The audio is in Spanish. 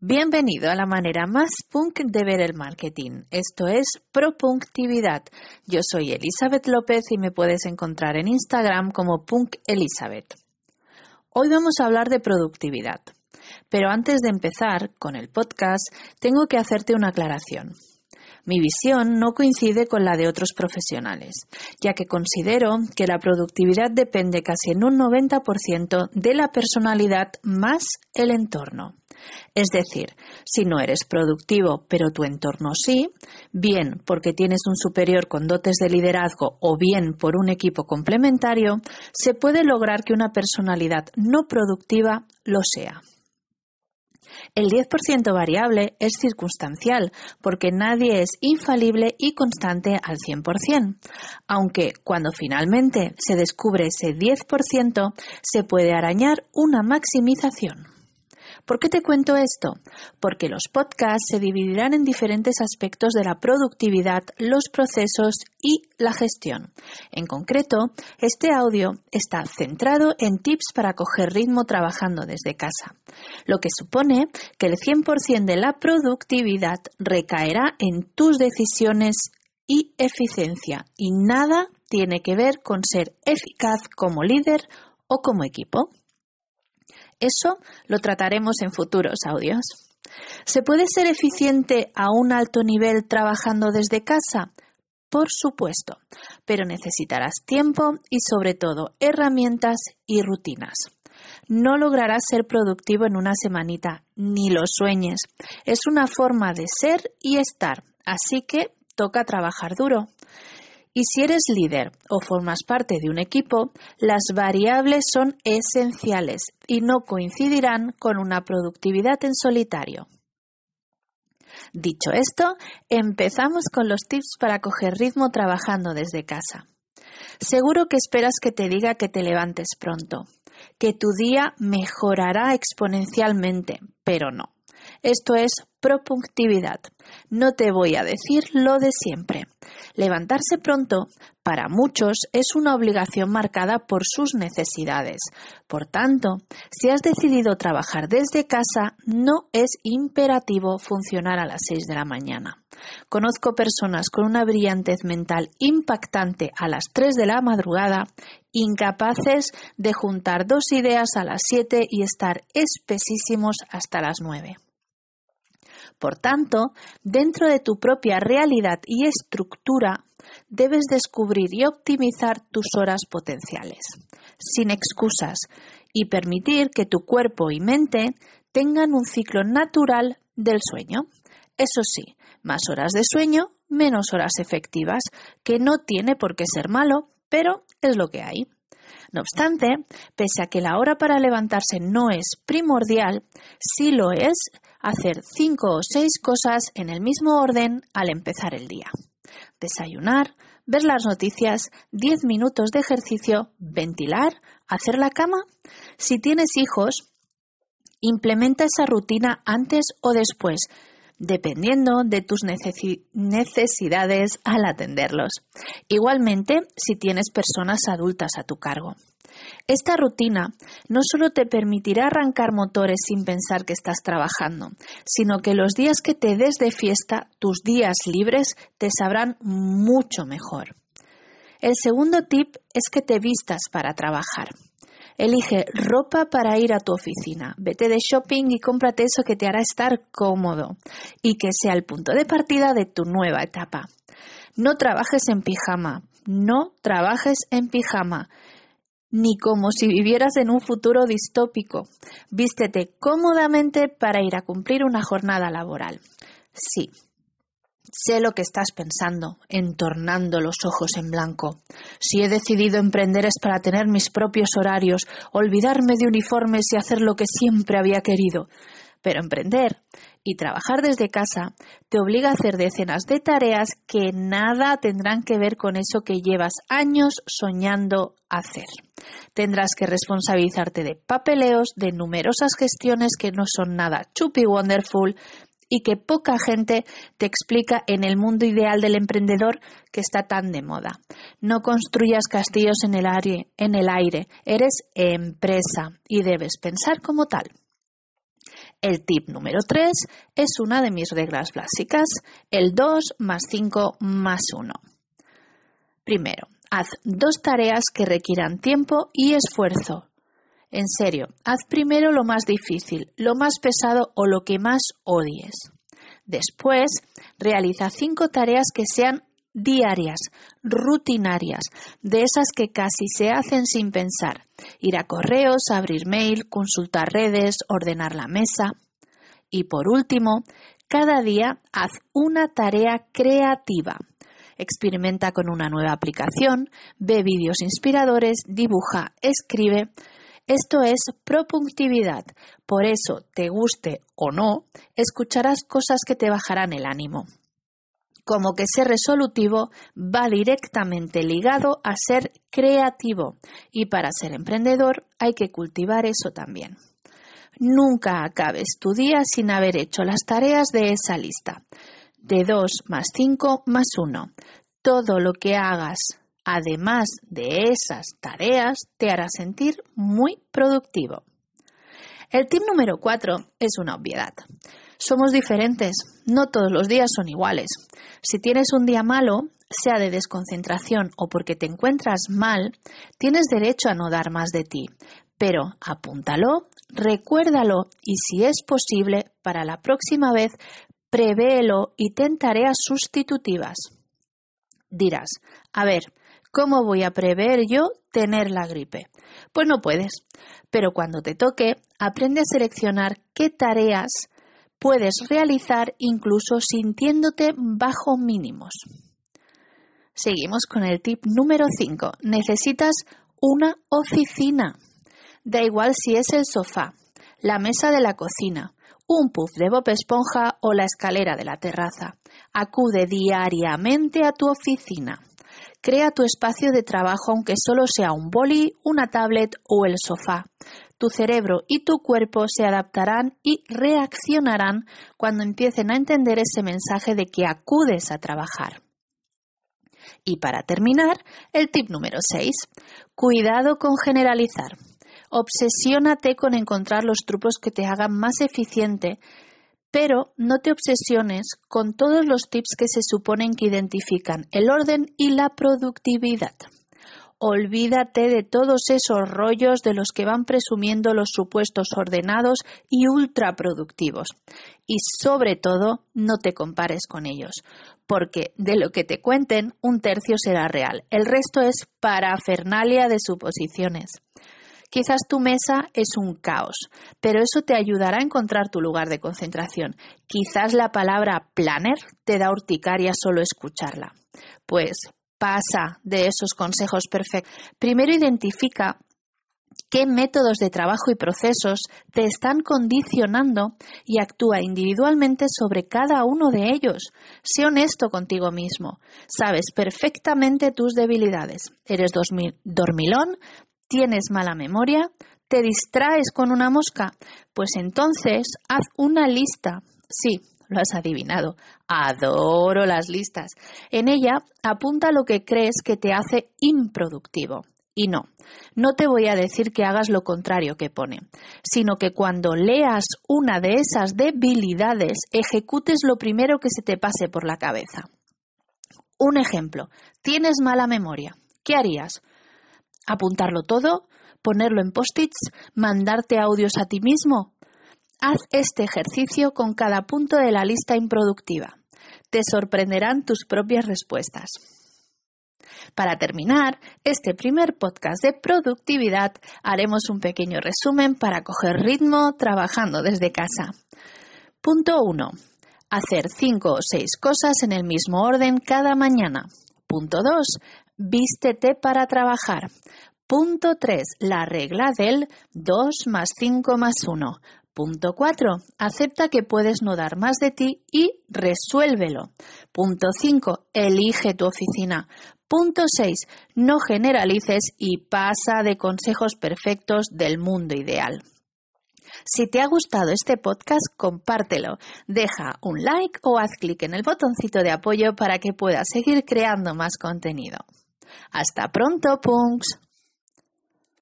Bienvenido a la manera más punk de ver el marketing. Esto es Propunctividad. Yo soy Elizabeth López y me puedes encontrar en Instagram como Punk Elizabeth. Hoy vamos a hablar de productividad. Pero antes de empezar con el podcast, tengo que hacerte una aclaración. Mi visión no coincide con la de otros profesionales, ya que considero que la productividad depende casi en un 90% de la personalidad más el entorno. Es decir, si no eres productivo, pero tu entorno sí, bien porque tienes un superior con dotes de liderazgo o bien por un equipo complementario, se puede lograr que una personalidad no productiva lo sea. El 10% variable es circunstancial, porque nadie es infalible y constante al 100%, aunque cuando finalmente se descubre ese 10%, se puede arañar una maximización. ¿Por qué te cuento esto? Porque los podcasts se dividirán en diferentes aspectos de la productividad, los procesos y la gestión. En concreto, este audio está centrado en tips para coger ritmo trabajando desde casa, lo que supone que el 100% de la productividad recaerá en tus decisiones y eficiencia y nada tiene que ver con ser eficaz como líder o como equipo. Eso lo trataremos en futuros audios. ¿Se puede ser eficiente a un alto nivel trabajando desde casa? Por supuesto, pero necesitarás tiempo y sobre todo herramientas y rutinas. No lograrás ser productivo en una semanita, ni lo sueñes. Es una forma de ser y estar, así que toca trabajar duro. Y si eres líder o formas parte de un equipo, las variables son esenciales y no coincidirán con una productividad en solitario. Dicho esto, empezamos con los tips para coger ritmo trabajando desde casa. Seguro que esperas que te diga que te levantes pronto, que tu día mejorará exponencialmente, pero no. Esto es propunctividad. No te voy a decir lo de siempre. Levantarse pronto para muchos es una obligación marcada por sus necesidades. Por tanto, si has decidido trabajar desde casa, no es imperativo funcionar a las 6 de la mañana. Conozco personas con una brillantez mental impactante a las 3 de la madrugada, incapaces de juntar dos ideas a las 7 y estar espesísimos hasta las 9. Por tanto, dentro de tu propia realidad y estructura, debes descubrir y optimizar tus horas potenciales, sin excusas, y permitir que tu cuerpo y mente tengan un ciclo natural del sueño. Eso sí, más horas de sueño, menos horas efectivas, que no tiene por qué ser malo, pero es lo que hay. No obstante, pese a que la hora para levantarse no es primordial, sí lo es hacer cinco o seis cosas en el mismo orden al empezar el día. Desayunar, ver las noticias, diez minutos de ejercicio, ventilar, hacer la cama. Si tienes hijos, implementa esa rutina antes o después, dependiendo de tus necesidades al atenderlos. Igualmente, si tienes personas adultas a tu cargo. Esta rutina no solo te permitirá arrancar motores sin pensar que estás trabajando, sino que los días que te des de fiesta, tus días libres, te sabrán mucho mejor. El segundo tip es que te vistas para trabajar. Elige ropa para ir a tu oficina. Vete de shopping y cómprate eso que te hará estar cómodo y que sea el punto de partida de tu nueva etapa. No trabajes en pijama. No trabajes en pijama ni como si vivieras en un futuro distópico. Vístete cómodamente para ir a cumplir una jornada laboral. Sí, sé lo que estás pensando, entornando los ojos en blanco. Si he decidido emprender es para tener mis propios horarios, olvidarme de uniformes y hacer lo que siempre había querido. Pero emprender y trabajar desde casa te obliga a hacer decenas de tareas que nada tendrán que ver con eso que llevas años soñando hacer. Tendrás que responsabilizarte de papeleos, de numerosas gestiones que no son nada chupi wonderful y que poca gente te explica en el mundo ideal del emprendedor que está tan de moda. No construyas castillos en el aire, en el aire. eres empresa y debes pensar como tal. El tip número 3 es una de mis reglas básicas, el 2 más 5 más 1. Primero, haz dos tareas que requieran tiempo y esfuerzo. En serio, haz primero lo más difícil, lo más pesado o lo que más odies. Después, realiza cinco tareas que sean diarias, rutinarias, de esas que casi se hacen sin pensar. Ir a correos, abrir mail, consultar redes, ordenar la mesa. Y por último, cada día haz una tarea creativa. Experimenta con una nueva aplicación, ve vídeos inspiradores, dibuja, escribe. Esto es propunctividad. Por eso, te guste o no, escucharás cosas que te bajarán el ánimo como que ser resolutivo va directamente ligado a ser creativo y para ser emprendedor hay que cultivar eso también. Nunca acabes tu día sin haber hecho las tareas de esa lista. De 2 más 5 más 1. Todo lo que hagas además de esas tareas te hará sentir muy productivo. El tip número 4 es una obviedad. Somos diferentes, no todos los días son iguales. Si tienes un día malo, sea de desconcentración o porque te encuentras mal, tienes derecho a no dar más de ti. Pero apúntalo, recuérdalo y si es posible, para la próxima vez, prevéelo y ten tareas sustitutivas. Dirás, a ver, ¿cómo voy a prever yo tener la gripe? Pues no puedes, pero cuando te toque, aprende a seleccionar qué tareas puedes realizar incluso sintiéndote bajo mínimos. Seguimos con el tip número 5. Necesitas una oficina. Da igual si es el sofá, la mesa de la cocina, un puff de Bob Esponja o la escalera de la terraza. Acude diariamente a tu oficina. Crea tu espacio de trabajo aunque solo sea un boli, una tablet o el sofá tu cerebro y tu cuerpo se adaptarán y reaccionarán cuando empiecen a entender ese mensaje de que acudes a trabajar. Y para terminar, el tip número 6. Cuidado con generalizar. Obsesiónate con encontrar los trucos que te hagan más eficiente, pero no te obsesiones con todos los tips que se suponen que identifican el orden y la productividad. Olvídate de todos esos rollos de los que van presumiendo los supuestos ordenados y ultraproductivos. Y sobre todo, no te compares con ellos, porque de lo que te cuenten, un tercio será real. El resto es parafernalia de suposiciones. Quizás tu mesa es un caos, pero eso te ayudará a encontrar tu lugar de concentración. Quizás la palabra planner te da urticaria solo escucharla. Pues pasa de esos consejos perfectos. Primero identifica qué métodos de trabajo y procesos te están condicionando y actúa individualmente sobre cada uno de ellos. Sé honesto contigo mismo. Sabes perfectamente tus debilidades. Eres dormilón, tienes mala memoria, te distraes con una mosca. Pues entonces haz una lista. Sí, lo has adivinado. Adoro las listas. En ella apunta lo que crees que te hace improductivo. Y no, no te voy a decir que hagas lo contrario que pone, sino que cuando leas una de esas debilidades, ejecutes lo primero que se te pase por la cabeza. Un ejemplo, tienes mala memoria. ¿Qué harías? ¿Apuntarlo todo? ¿Ponerlo en post-its? ¿Mandarte audios a ti mismo? Haz este ejercicio con cada punto de la lista improductiva. Te sorprenderán tus propias respuestas. Para terminar este primer podcast de productividad, haremos un pequeño resumen para coger ritmo trabajando desde casa. Punto 1. Hacer 5 o 6 cosas en el mismo orden cada mañana. Punto 2. Vístete para trabajar. Punto 3. La regla del 2 más 5 más 1. Punto 4. Acepta que puedes no dar más de ti y resuélvelo. Punto 5. Elige tu oficina. Punto 6. No generalices y pasa de consejos perfectos del mundo ideal. Si te ha gustado este podcast, compártelo, deja un like o haz clic en el botoncito de apoyo para que puedas seguir creando más contenido. Hasta pronto, punks.